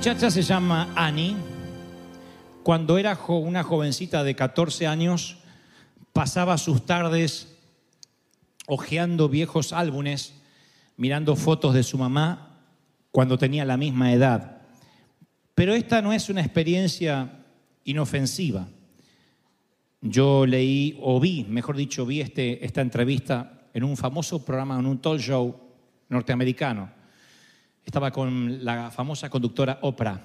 Muchacha se llama Annie. Cuando era una jovencita de 14 años, pasaba sus tardes hojeando viejos álbumes, mirando fotos de su mamá cuando tenía la misma edad. Pero esta no es una experiencia inofensiva. Yo leí, o vi, mejor dicho, vi este- esta entrevista en un famoso programa, en un talk show norteamericano. Estaba con la famosa conductora Oprah.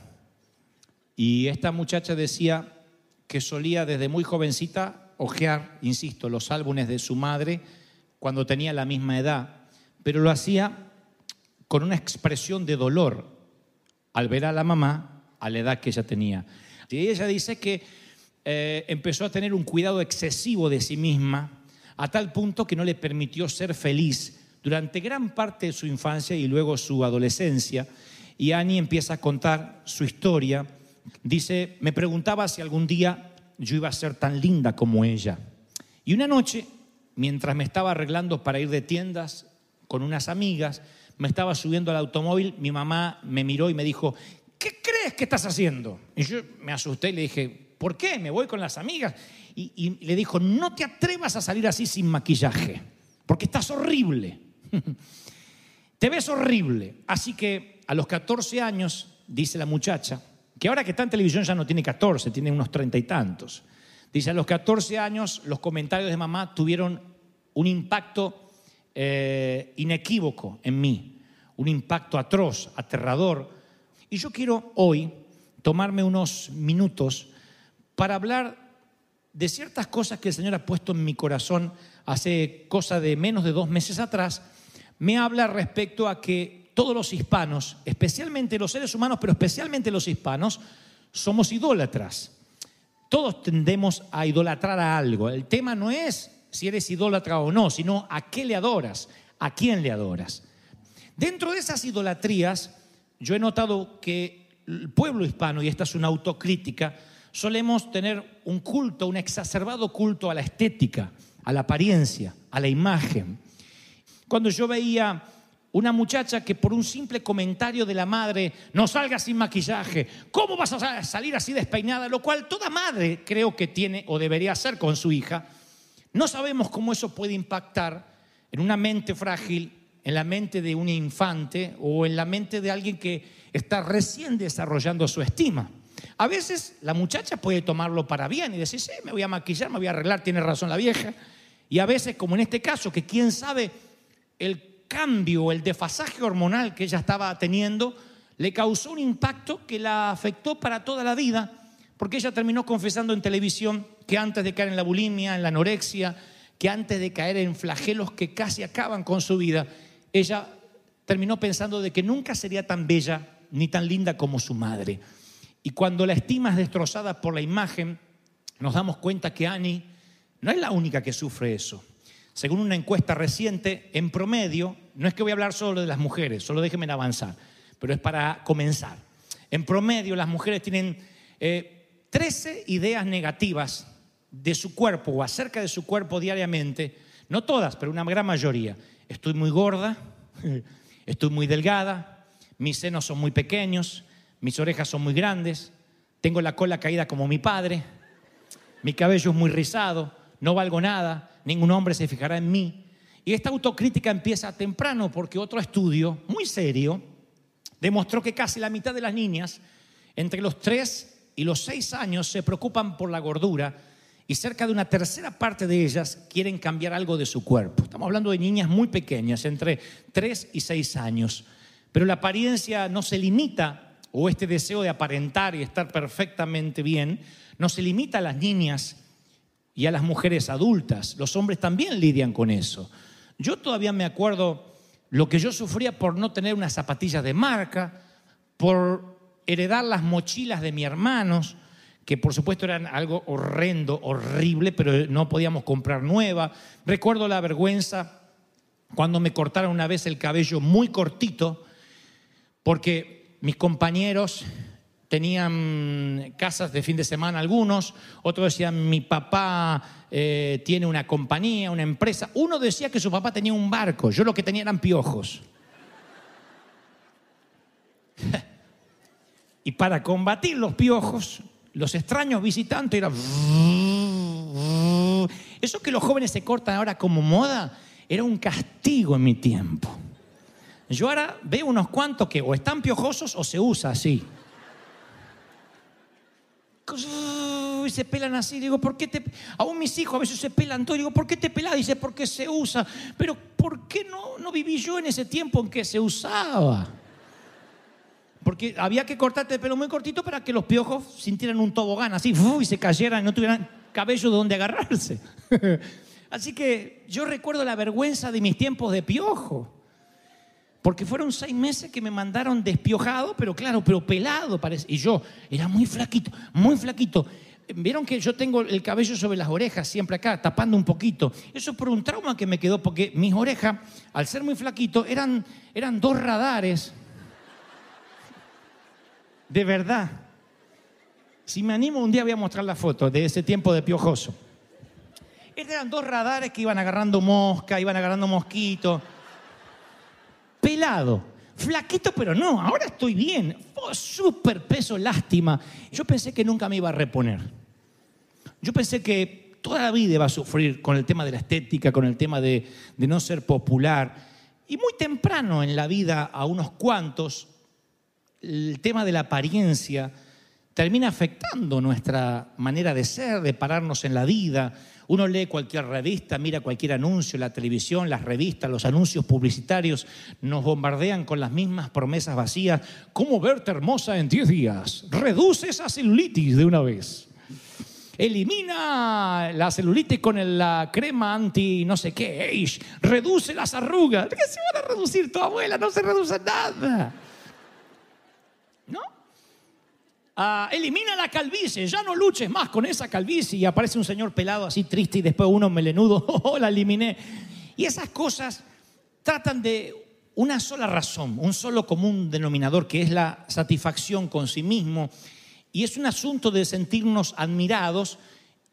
Y esta muchacha decía que solía desde muy jovencita hojear, insisto, los álbumes de su madre cuando tenía la misma edad, pero lo hacía con una expresión de dolor al ver a la mamá a la edad que ella tenía. Y ella dice que eh, empezó a tener un cuidado excesivo de sí misma a tal punto que no le permitió ser feliz durante gran parte de su infancia y luego su adolescencia. Y Annie empieza a contar su historia. Dice, me preguntaba si algún día yo iba a ser tan linda como ella. Y una noche, mientras me estaba arreglando para ir de tiendas con unas amigas, me estaba subiendo al automóvil, mi mamá me miró y me dijo, ¿qué crees que estás haciendo? Y yo me asusté y le dije, ¿por qué? Me voy con las amigas. Y, y le dijo, no te atrevas a salir así sin maquillaje, porque estás horrible. te ves horrible. Así que a los 14 años, dice la muchacha, que ahora que está en televisión ya no tiene 14, tiene unos treinta y tantos. Dice, a los 14 años los comentarios de mamá tuvieron un impacto eh, inequívoco en mí, un impacto atroz, aterrador. Y yo quiero hoy tomarme unos minutos para hablar de ciertas cosas que el Señor ha puesto en mi corazón hace cosa de menos de dos meses atrás. Me habla respecto a que todos los hispanos, especialmente los seres humanos, pero especialmente los hispanos, somos idólatras. Todos tendemos a idolatrar a algo. El tema no es si eres idólatra o no, sino a qué le adoras, a quién le adoras. Dentro de esas idolatrías, yo he notado que el pueblo hispano, y esta es una autocrítica, solemos tener un culto, un exacerbado culto a la estética, a la apariencia, a la imagen. Cuando yo veía una muchacha que por un simple comentario de la madre, no salga sin maquillaje, ¿cómo vas a salir así despeinada? Lo cual toda madre creo que tiene o debería hacer con su hija. No sabemos cómo eso puede impactar en una mente frágil, en la mente de un infante o en la mente de alguien que está recién desarrollando su estima. A veces la muchacha puede tomarlo para bien y decir, sí, me voy a maquillar, me voy a arreglar, tiene razón la vieja. Y a veces, como en este caso, que quién sabe el cambio, el desfasaje hormonal que ella estaba teniendo, le causó un impacto que la afectó para toda la vida, porque ella terminó confesando en televisión que antes de caer en la bulimia, en la anorexia, que antes de caer en flagelos que casi acaban con su vida, ella terminó pensando de que nunca sería tan bella ni tan linda como su madre. Y cuando la estima es destrozada por la imagen, nos damos cuenta que Annie no es la única que sufre eso. Según una encuesta reciente, en promedio, no es que voy a hablar solo de las mujeres, solo déjenme avanzar, pero es para comenzar. En promedio, las mujeres tienen eh, 13 ideas negativas de su cuerpo o acerca de su cuerpo diariamente, no todas, pero una gran mayoría. Estoy muy gorda, estoy muy delgada, mis senos son muy pequeños, mis orejas son muy grandes, tengo la cola caída como mi padre, mi cabello es muy rizado, no valgo nada, ningún hombre se fijará en mí. Y esta autocrítica empieza temprano porque otro estudio muy serio demostró que casi la mitad de las niñas entre los 3 y los 6 años se preocupan por la gordura y cerca de una tercera parte de ellas quieren cambiar algo de su cuerpo. Estamos hablando de niñas muy pequeñas, entre 3 y 6 años. Pero la apariencia no se limita, o este deseo de aparentar y estar perfectamente bien, no se limita a las niñas y a las mujeres adultas. Los hombres también lidian con eso. Yo todavía me acuerdo lo que yo sufría por no tener unas zapatillas de marca, por heredar las mochilas de mis hermanos, que por supuesto eran algo horrendo, horrible, pero no podíamos comprar nueva. Recuerdo la vergüenza cuando me cortaron una vez el cabello muy cortito, porque mis compañeros tenían casas de fin de semana algunos, otros decían mi papá eh, tiene una compañía, una empresa, uno decía que su papá tenía un barco, yo lo que tenía eran piojos. Y para combatir los piojos, los extraños visitantes eran... Eso que los jóvenes se cortan ahora como moda era un castigo en mi tiempo. Yo ahora veo unos cuantos que o están piojosos o se usa así. Y se pelan así, digo, ¿por qué te.? Aún mis hijos a veces se pelan todo, digo, ¿por qué te pelas? Dice, porque se usa. Pero ¿por qué no, no viví yo en ese tiempo en que se usaba? Porque había que cortarte el pelo muy cortito para que los piojos sintieran un tobogán así y se cayeran y no tuvieran cabello donde agarrarse. Así que yo recuerdo la vergüenza de mis tiempos de piojo. Porque fueron seis meses que me mandaron despiojado, pero claro, pero pelado parece. Y yo era muy flaquito, muy flaquito. Vieron que yo tengo el cabello sobre las orejas, siempre acá, tapando un poquito. Eso por un trauma que me quedó, porque mis orejas, al ser muy flaquito, eran, eran dos radares de verdad. Si me animo, un día voy a mostrar la foto de ese tiempo de piojoso. Eran dos radares que iban agarrando mosca, iban agarrando mosquitos. Flaquito, pero no, ahora estoy bien. Oh, súper peso, lástima. Yo pensé que nunca me iba a reponer. Yo pensé que toda la vida iba a sufrir con el tema de la estética, con el tema de, de no ser popular. Y muy temprano en la vida, a unos cuantos, el tema de la apariencia termina afectando nuestra manera de ser, de pararnos en la vida. Uno lee cualquier revista, mira cualquier anuncio, la televisión, las revistas, los anuncios publicitarios nos bombardean con las mismas promesas vacías. ¿Cómo verte hermosa en 10 días? Reduce esa celulitis de una vez. Elimina la celulitis con la crema anti no sé qué. Reduce las arrugas. ¿Qué se van a reducir tu abuela? No se reduce nada. ¿No? Ah, elimina la calvicie, ya no luches más con esa calvicie. Y aparece un señor pelado así triste y después uno melenudo, oh, la eliminé. Y esas cosas tratan de una sola razón, un solo común denominador, que es la satisfacción con sí mismo. Y es un asunto de sentirnos admirados,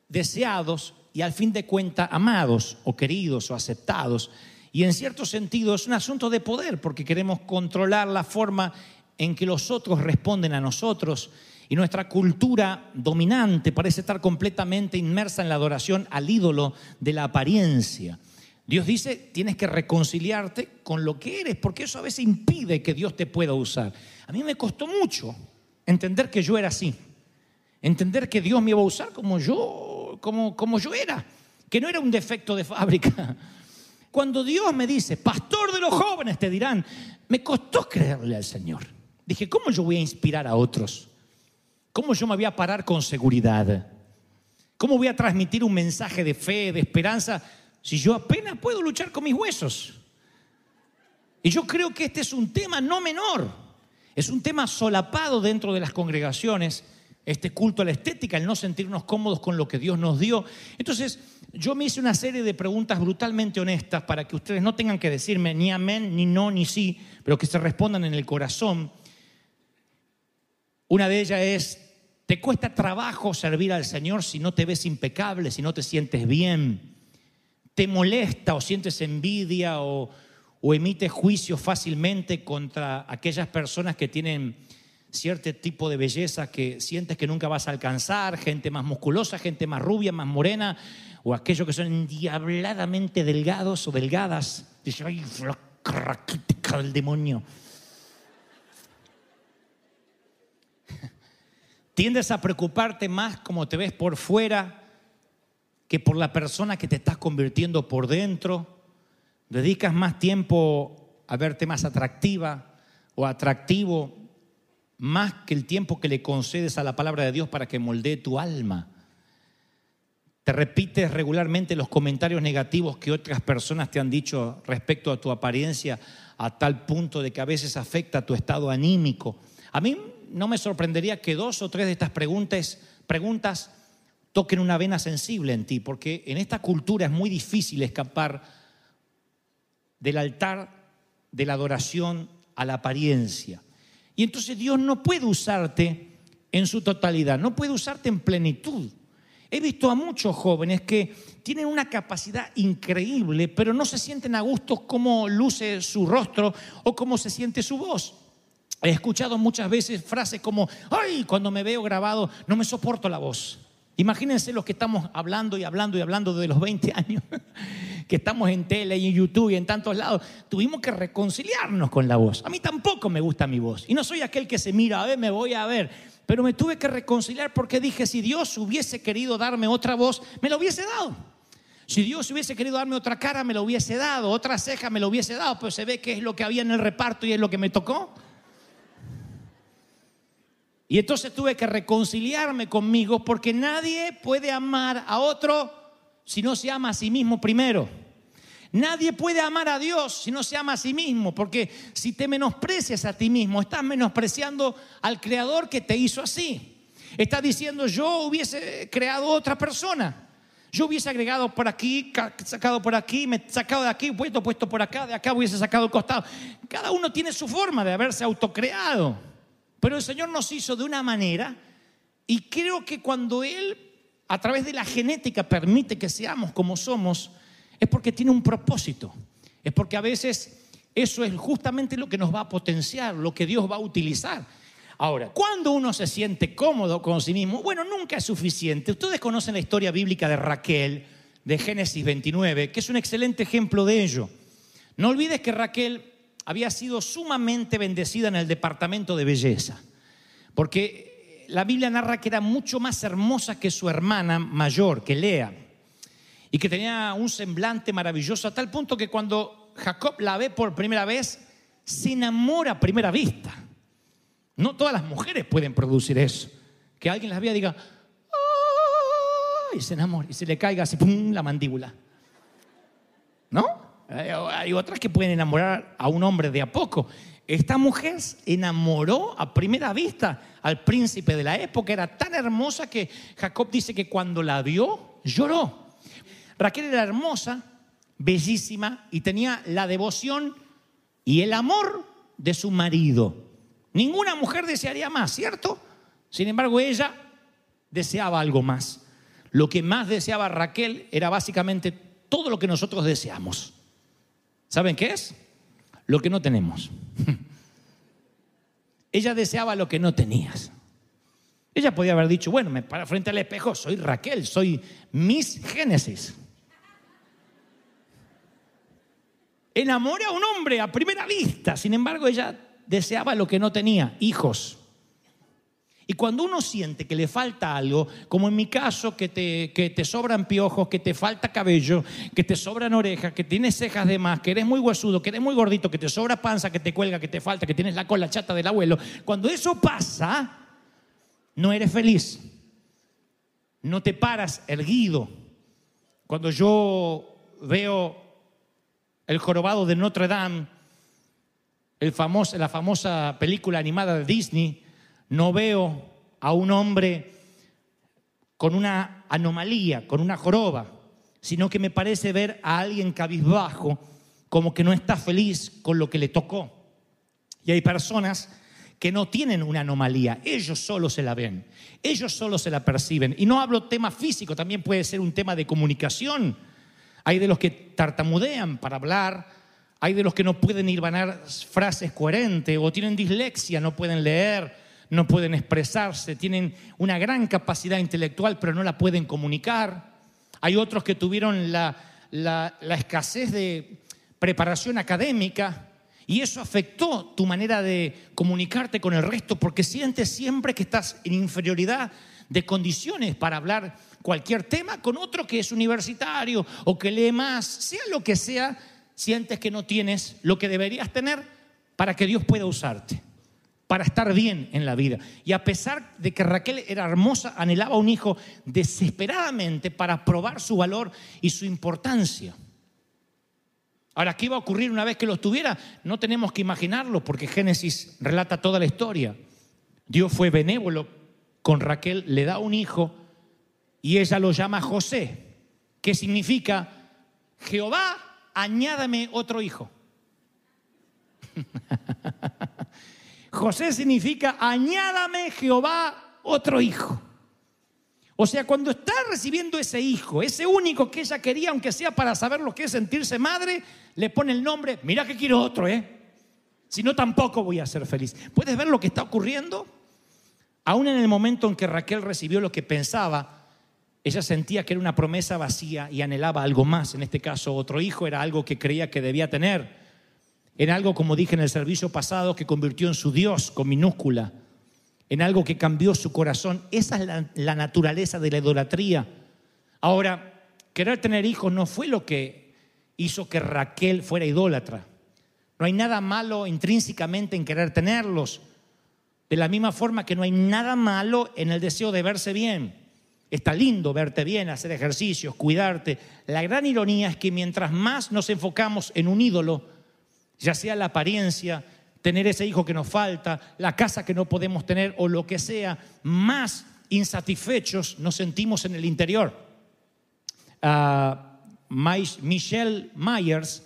deseados y al fin de cuentas amados o queridos o aceptados. Y en cierto sentido es un asunto de poder, porque queremos controlar la forma en que los otros responden a nosotros y nuestra cultura dominante parece estar completamente inmersa en la adoración al ídolo de la apariencia. Dios dice, tienes que reconciliarte con lo que eres, porque eso a veces impide que Dios te pueda usar. A mí me costó mucho entender que yo era así, entender que Dios me iba a usar como yo, como, como yo era, que no era un defecto de fábrica. Cuando Dios me dice, pastor de los jóvenes, te dirán, me costó creerle al Señor. Dije, ¿cómo yo voy a inspirar a otros? ¿Cómo yo me voy a parar con seguridad? ¿Cómo voy a transmitir un mensaje de fe, de esperanza, si yo apenas puedo luchar con mis huesos? Y yo creo que este es un tema no menor, es un tema solapado dentro de las congregaciones, este culto a la estética, el no sentirnos cómodos con lo que Dios nos dio. Entonces, yo me hice una serie de preguntas brutalmente honestas para que ustedes no tengan que decirme ni amén, ni no, ni sí, pero que se respondan en el corazón. Una de ellas es, ¿te cuesta trabajo servir al Señor si no te ves impecable, si no te sientes bien? ¿Te molesta o sientes envidia o, o emites juicio fácilmente contra aquellas personas que tienen cierto tipo de belleza que sientes que nunca vas a alcanzar, gente más musculosa, gente más rubia, más morena, o aquellos que son endiabladamente delgados o delgadas. Dice, ay, la del demonio. Tiendes a preocuparte más como te ves por fuera que por la persona que te estás convirtiendo por dentro. Dedicas más tiempo a verte más atractiva o atractivo más que el tiempo que le concedes a la palabra de Dios para que moldee tu alma. Te repites regularmente los comentarios negativos que otras personas te han dicho respecto a tu apariencia a tal punto de que a veces afecta tu estado anímico. A mí no me sorprendería que dos o tres de estas preguntas, preguntas toquen una vena sensible en ti, porque en esta cultura es muy difícil escapar del altar de la adoración a la apariencia. Y entonces Dios no puede usarte en su totalidad, no puede usarte en plenitud. He visto a muchos jóvenes que tienen una capacidad increíble, pero no se sienten a gusto cómo luce su rostro o cómo se siente su voz. He escuchado muchas veces frases como, ay, cuando me veo grabado no me soporto la voz. Imagínense los que estamos hablando y hablando y hablando de los 20 años, que estamos en tele y en YouTube y en tantos lados. Tuvimos que reconciliarnos con la voz. A mí tampoco me gusta mi voz. Y no soy aquel que se mira, a ver, me voy a ver. Pero me tuve que reconciliar porque dije, si Dios hubiese querido darme otra voz, me lo hubiese dado. Si Dios hubiese querido darme otra cara, me lo hubiese dado. Otra ceja, me lo hubiese dado. Pero se ve que es lo que había en el reparto y es lo que me tocó. Y entonces tuve que reconciliarme conmigo porque nadie puede amar a otro si no se ama a sí mismo primero. Nadie puede amar a Dios si no se ama a sí mismo, porque si te menosprecias a ti mismo, estás menospreciando al Creador que te hizo así. Estás diciendo, yo hubiese creado otra persona. Yo hubiese agregado por aquí, sacado por aquí, me sacado de aquí, puesto, puesto por acá, de acá hubiese sacado el costado. Cada uno tiene su forma de haberse autocreado. Pero el Señor nos hizo de una manera y creo que cuando Él a través de la genética permite que seamos como somos, es porque tiene un propósito. Es porque a veces eso es justamente lo que nos va a potenciar, lo que Dios va a utilizar. Ahora, cuando uno se siente cómodo con sí mismo, bueno, nunca es suficiente. Ustedes conocen la historia bíblica de Raquel, de Génesis 29, que es un excelente ejemplo de ello. No olvides que Raquel había sido sumamente bendecida en el departamento de belleza, porque la Biblia narra que era mucho más hermosa que su hermana mayor, que Lea, y que tenía un semblante maravilloso a tal punto que cuando Jacob la ve por primera vez, se enamora a primera vista. No todas las mujeres pueden producir eso. Que alguien las vea y diga, y se enamora y se le caiga así, ¡pum!, la mandíbula. ¿No? Hay otras que pueden enamorar a un hombre de a poco. Esta mujer enamoró a primera vista al príncipe de la época. Era tan hermosa que Jacob dice que cuando la vio, lloró. Raquel era hermosa, bellísima y tenía la devoción y el amor de su marido. Ninguna mujer desearía más, ¿cierto? Sin embargo, ella deseaba algo más. Lo que más deseaba Raquel era básicamente todo lo que nosotros deseamos. ¿Saben qué es? Lo que no tenemos. Ella deseaba lo que no tenías. Ella podía haber dicho, bueno, me para frente al espejo, soy Raquel, soy Miss Génesis. Enamora a un hombre a primera vista, sin embargo ella deseaba lo que no tenía, hijos. Y cuando uno siente que le falta algo, como en mi caso, que te, que te sobran piojos, que te falta cabello, que te sobran orejas, que tienes cejas de más, que eres muy huesudo, que eres muy gordito, que te sobra panza, que te cuelga, que te falta, que tienes la cola chata del abuelo, cuando eso pasa, no eres feliz. No te paras erguido. Cuando yo veo el jorobado de Notre Dame, el famoso, la famosa película animada de Disney, no veo a un hombre con una anomalía, con una joroba, sino que me parece ver a alguien cabizbajo, como que no está feliz con lo que le tocó. Y hay personas que no tienen una anomalía, ellos solo se la ven, ellos solo se la perciben. Y no hablo tema físico, también puede ser un tema de comunicación. Hay de los que tartamudean para hablar, hay de los que no pueden ir vanar frases coherentes o tienen dislexia, no pueden leer, no pueden expresarse, tienen una gran capacidad intelectual, pero no la pueden comunicar. Hay otros que tuvieron la, escasez de preparación académica y eso afectó tu manera de comunicarte con el resto porque sientes siempre que estás en inferioridad de condiciones para hablar cualquier tema con otro que es universitario o que lee más, sea lo que sea, sientes que no tienes lo que deberías tener para que Dios pueda usarte para estar bien en la vida. Y a pesar de que Raquel era hermosa, anhelaba un hijo desesperadamente para probar su valor y su importancia. Ahora, ¿qué iba a ocurrir una vez que los tuviera? No tenemos que imaginarlo porque Génesis relata toda la historia. Dios fue benévolo con Raquel, le da un hijo y ella lo llama José, que significa Jehová, añádame otro hijo. José significa, añádame Jehová otro hijo. O sea, cuando está recibiendo ese hijo, ese único que ella quería, aunque sea para saber lo que es sentirse madre, le pone el nombre, mira que quiero otro, ¿eh? Si no, tampoco voy a ser feliz. ¿Puedes ver lo que está ocurriendo? Aún en el momento en que Raquel recibió lo que pensaba, ella sentía que era una promesa vacía y anhelaba algo más. En este caso, otro hijo era algo que creía que debía tener. En algo, como dije en el servicio pasado, que convirtió en su Dios con minúscula. En algo que cambió su corazón. Esa es la, la naturaleza de la idolatría. Ahora, querer tener hijos no fue lo que hizo que Raquel fuera idólatra. No hay nada malo intrínsecamente en querer tenerlos. De la misma forma que no hay nada malo en el deseo de verse bien. Está lindo verte bien, hacer ejercicios, cuidarte. La gran ironía es que mientras más nos enfocamos en un ídolo, ya sea la apariencia, tener ese hijo que nos falta, la casa que no podemos tener o lo que sea, más insatisfechos nos sentimos en el interior. Uh, Michelle Myers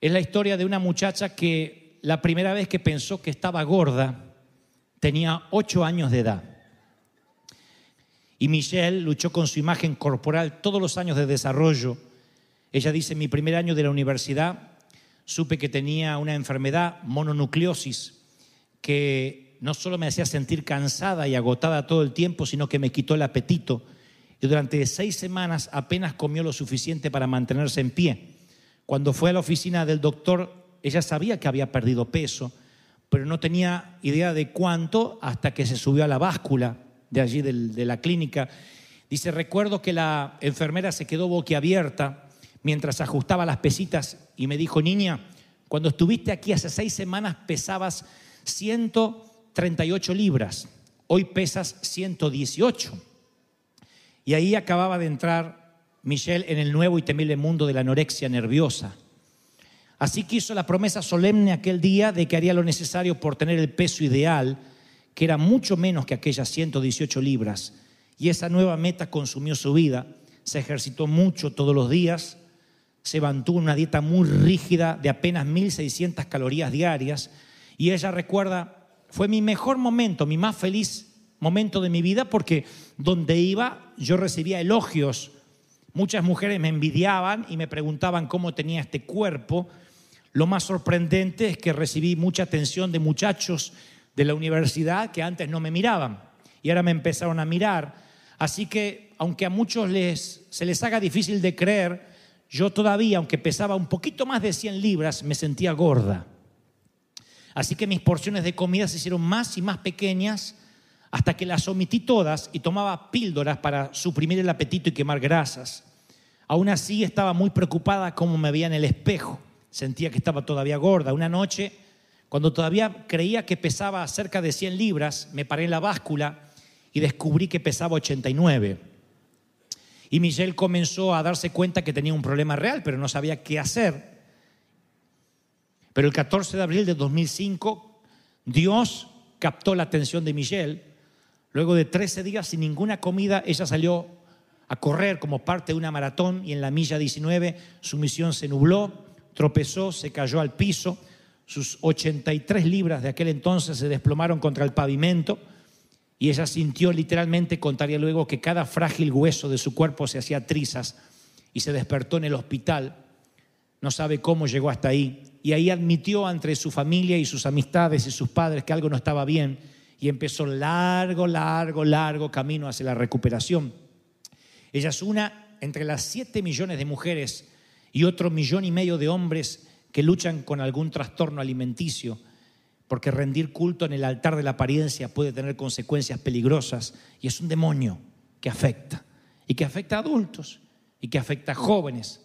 es la historia de una muchacha que la primera vez que pensó que estaba gorda tenía ocho años de edad. Y Michelle luchó con su imagen corporal todos los años de desarrollo. Ella dice, mi primer año de la universidad supe que tenía una enfermedad, mononucleosis, que no solo me hacía sentir cansada y agotada todo el tiempo, sino que me quitó el apetito. Y durante seis semanas apenas comió lo suficiente para mantenerse en pie. Cuando fue a la oficina del doctor, ella sabía que había perdido peso, pero no tenía idea de cuánto hasta que se subió a la báscula de allí de la clínica. Dice, recuerdo que la enfermera se quedó boquiabierta mientras ajustaba las pesitas y me dijo, niña, cuando estuviste aquí hace seis semanas pesabas 138 libras, hoy pesas 118. Y ahí acababa de entrar Michelle en el nuevo y temible mundo de la anorexia nerviosa. Así que hizo la promesa solemne aquel día de que haría lo necesario por tener el peso ideal que era mucho menos que aquellas 118 libras. Y esa nueva meta consumió su vida. Se ejercitó mucho todos los días, se mantuvo una dieta muy rígida de apenas 1.600 calorías diarias. Y ella recuerda, fue mi mejor momento, mi más feliz momento de mi vida, porque donde iba yo recibía elogios. Muchas mujeres me envidiaban y me preguntaban cómo tenía este cuerpo. Lo más sorprendente es que recibí mucha atención de muchachos de la universidad que antes no me miraban y ahora me empezaron a mirar. Así que, aunque a muchos les, se les haga difícil de creer, yo todavía, aunque pesaba un poquito más de 100 libras, me sentía gorda. Así que mis porciones de comida se hicieron más y más pequeñas hasta que las omití todas y tomaba píldoras para suprimir el apetito y quemar grasas. Aún así estaba muy preocupada cómo me veía en el espejo. Sentía que estaba todavía gorda. Una noche cuando todavía creía que pesaba cerca de 100 libras, me paré en la báscula y descubrí que pesaba 89. Y Michelle comenzó a darse cuenta que tenía un problema real, pero no sabía qué hacer. Pero el 14 de abril de 2005, Dios captó la atención de Michelle. Luego de 13 días sin ninguna comida, ella salió a correr como parte de una maratón y en la milla 19 su misión se nubló, tropezó, se cayó al piso sus 83 libras de aquel entonces se desplomaron contra el pavimento y ella sintió literalmente, contaría luego, que cada frágil hueso de su cuerpo se hacía trizas y se despertó en el hospital. No sabe cómo llegó hasta ahí. Y ahí admitió entre su familia y sus amistades y sus padres que algo no estaba bien y empezó largo, largo, largo camino hacia la recuperación. Ella es una entre las 7 millones de mujeres y otro millón y medio de hombres que luchan con algún trastorno alimenticio, porque rendir culto en el altar de la apariencia puede tener consecuencias peligrosas y es un demonio que afecta y que afecta a adultos y que afecta a jóvenes.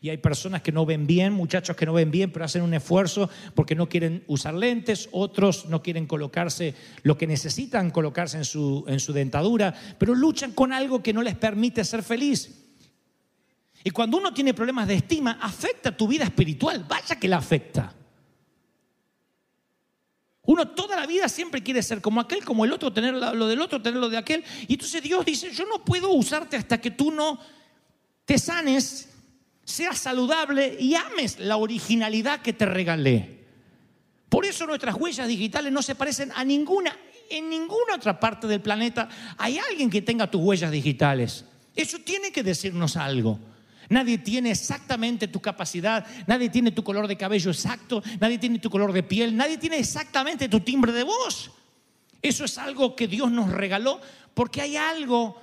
Y hay personas que no ven bien, muchachos que no ven bien, pero hacen un esfuerzo porque no quieren usar lentes, otros no quieren colocarse lo que necesitan colocarse en su, en su dentadura, pero luchan con algo que no les permite ser feliz. Y cuando uno tiene problemas de estima, afecta tu vida espiritual. Vaya que la afecta. Uno toda la vida siempre quiere ser como aquel, como el otro, tener lo del otro, tener lo de aquel. Y entonces Dios dice, yo no puedo usarte hasta que tú no te sanes, seas saludable y ames la originalidad que te regalé. Por eso nuestras huellas digitales no se parecen a ninguna, en ninguna otra parte del planeta. Hay alguien que tenga tus huellas digitales. Eso tiene que decirnos algo. Nadie tiene exactamente tu capacidad, nadie tiene tu color de cabello exacto, nadie tiene tu color de piel, nadie tiene exactamente tu timbre de voz. Eso es algo que Dios nos regaló porque hay algo,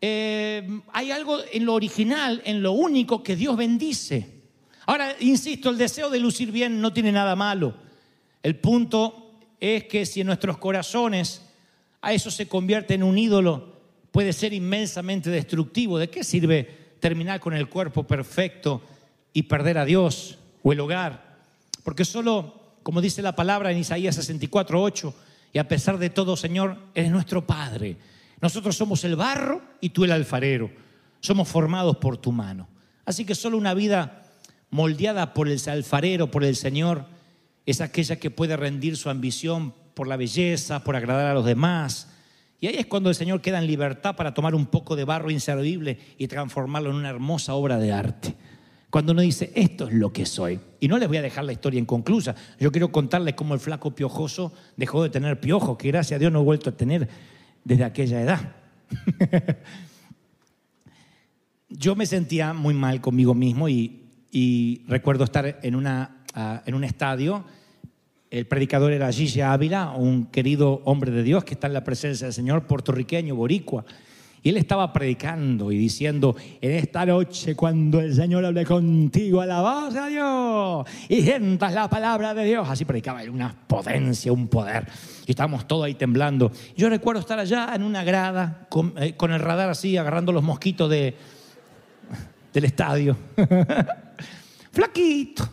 eh, hay algo en lo original, en lo único que Dios bendice. Ahora, insisto, el deseo de lucir bien no tiene nada malo. El punto es que si en nuestros corazones a eso se convierte en un ídolo, puede ser inmensamente destructivo. ¿De qué sirve terminar con el cuerpo perfecto y perder a Dios o el hogar? Porque solo, como dice la palabra en Isaías 64, 8, y a pesar de todo, Señor, eres nuestro Padre. Nosotros somos el barro y tú el alfarero. Somos formados por tu mano. Así que solo una vida moldeada por el alfarero, por el Señor, es aquella que puede rendir su ambición por la belleza, por agradar a los demás. Y ahí es cuando el Señor queda en libertad para tomar un poco de barro inservible y transformarlo en una hermosa obra de arte. Cuando uno dice, esto es lo que soy. Y no les voy a dejar la historia inconclusa. Yo quiero contarles cómo el flaco piojoso dejó de tener piojo, que gracias a Dios no he vuelto a tener desde aquella edad. Yo me sentía muy mal conmigo mismo y, recuerdo estar en, una, uh, en un estadio. El predicador era Gigi Ávila, un querido hombre de Dios que está en la presencia del Señor, puertorriqueño, boricua. Y él estaba predicando y diciendo, en esta noche cuando el Señor hable contigo, voz a Dios y sientas la palabra de Dios. Así predicaba una potencia, un poder. Y estábamos todos ahí temblando. Yo recuerdo estar allá en una grada con, eh, con el radar así, agarrando los mosquitos de, del estadio. Flaquito,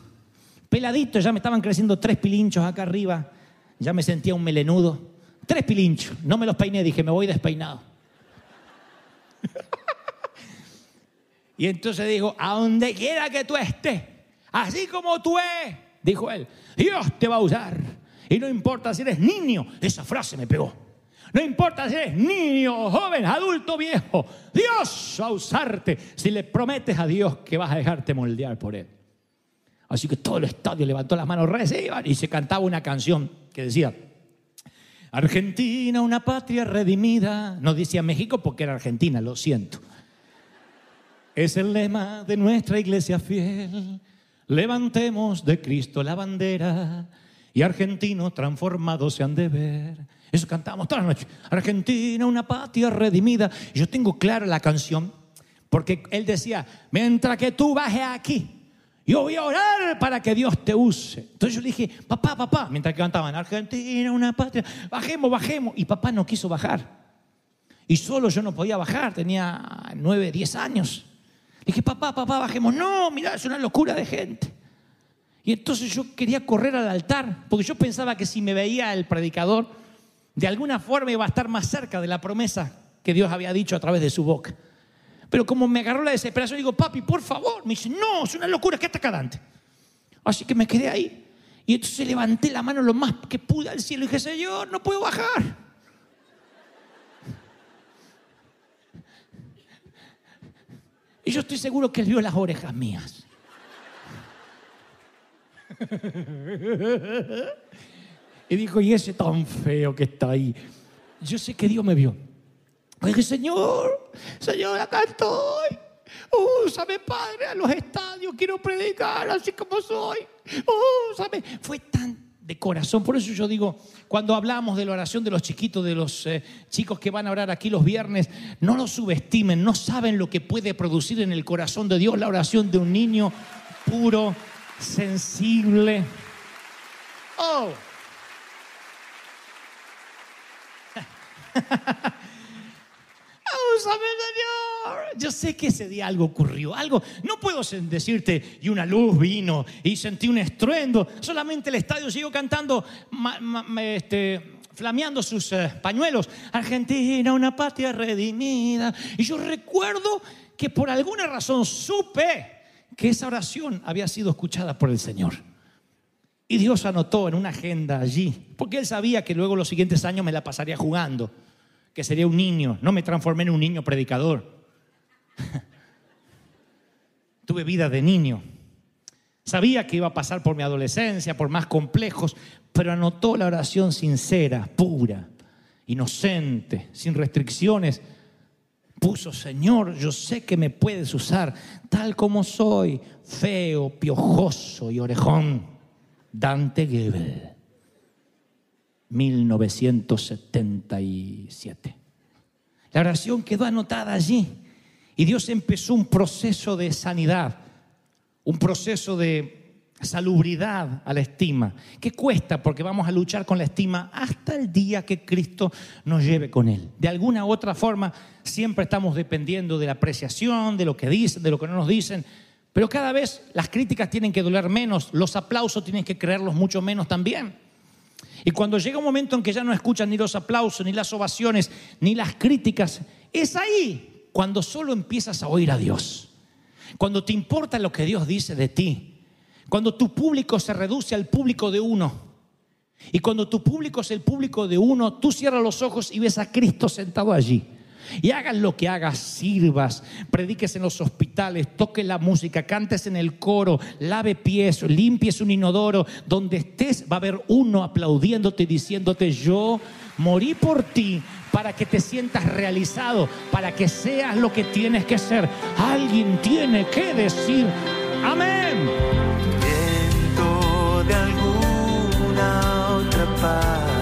peladito, ya me estaban creciendo tres pilinchos acá arriba. Ya me sentía un melenudo. Tres pilinchos. No me los peiné, dije, me voy despeinado. y entonces dijo, a donde quiera que tú estés, así como tú es, dijo él, Dios te va a usar. Y no importa si eres niño, esa frase me pegó. No importa si eres niño, joven, adulto, viejo, Dios va a usarte si le prometes a Dios que vas a dejarte moldear por Él. Así que todo el estadio levantó las manos, reciban, y se cantaba una canción que decía, Argentina, una patria redimida. No decía México porque era Argentina, lo siento. Es el lema de nuestra iglesia fiel. Levantemos de Cristo la bandera y argentinos transformados se han de ver. Eso cantábamos toda la noche. Argentina, una patria redimida. Yo tengo clara la canción porque él decía, mientras que tú bajes aquí, yo voy a orar para que Dios te use. Entonces yo le dije, papá, papá, mientras que cantaban, Argentina, una patria, bajemos, bajemos. Y papá no quiso bajar. Y solo yo no podía bajar, tenía nueve, diez años. Le dije, papá, papá, bajemos. No, mira, es una locura de gente. Y entonces yo quería correr al altar, porque yo pensaba que si me veía el predicador, de alguna forma iba a estar más cerca de la promesa que Dios había dicho a través de su boca. Pero como me agarró la desesperación, digo, papi, por favor. Me dice, no, es una locura, quédate acá adelante. Así que me quedé ahí. Y entonces levanté la mano lo más que pude al cielo y dije, Señor, no puedo bajar. Y yo estoy seguro que él vio las orejas mías. Y dijo, y ese tan feo que está ahí. Yo sé que Dios me vio. Dije, Señor, Señor, acá estoy. Úsame, Padre, a los estadios. Quiero predicar así como soy. Úsame. Fue tan de corazón. Por eso yo digo, cuando hablamos de la oración de los chiquitos, de los eh, chicos que van a orar aquí los viernes, no lo subestimen, no saben lo que puede producir en el corazón de Dios la oración de un niño puro, sensible. Oh. Úsame, Señor. Yo sé que ese día algo ocurrió, algo. No puedo decirte, y una luz vino y sentí un estruendo. Solamente el estadio siguió cantando, este, flameando sus eh, pañuelos. Argentina, una patria redimida. Y yo recuerdo que por alguna razón supe que esa oración había sido escuchada por el Señor. Y Dios anotó en una agenda allí, porque Él sabía que luego los siguientes años me la pasaría jugando que sería un niño. No me transformé en un niño predicador. Tuve vida de niño. Sabía que iba a pasar por mi adolescencia, por más complejos, pero anotó la oración sincera, pura, inocente, sin restricciones, Puso, Señor, yo sé que me puedes usar tal como soy, feo, piojoso y orejón. Dante Gebel, 1977. La oración quedó anotada allí y Dios empezó un proceso de sanidad, un proceso de salubridad a la estima. ¿Qué cuesta? Porque vamos a luchar con la estima hasta el día que Cristo nos lleve con Él. De alguna u otra forma, siempre estamos dependiendo de la apreciación, de lo que dicen, de lo que no nos dicen. Pero cada vez las críticas tienen que doler menos, los aplausos tienen que creerlos mucho menos también. Y cuando llega un momento en que ya no escuchan ni los aplausos, ni las ovaciones, ni las críticas, es ahí cuando solo empiezas a oír a Dios. Cuando te importa lo que Dios dice de ti cuando tu público se reduce al público de uno. Y cuando tu público es el público de uno, tú cierras los ojos y ves a Cristo sentado allí. Y hagas lo que hagas, sirvas, prediques en los hospitales, toques la música, cantes en el coro, lave pies, limpies un inodoro, donde estés va a haber uno aplaudiéndote y diciéndote, yo morí por ti para que te sientas realizado, para que seas lo que tienes que ser. Alguien tiene que decir, amén. de alguna otra.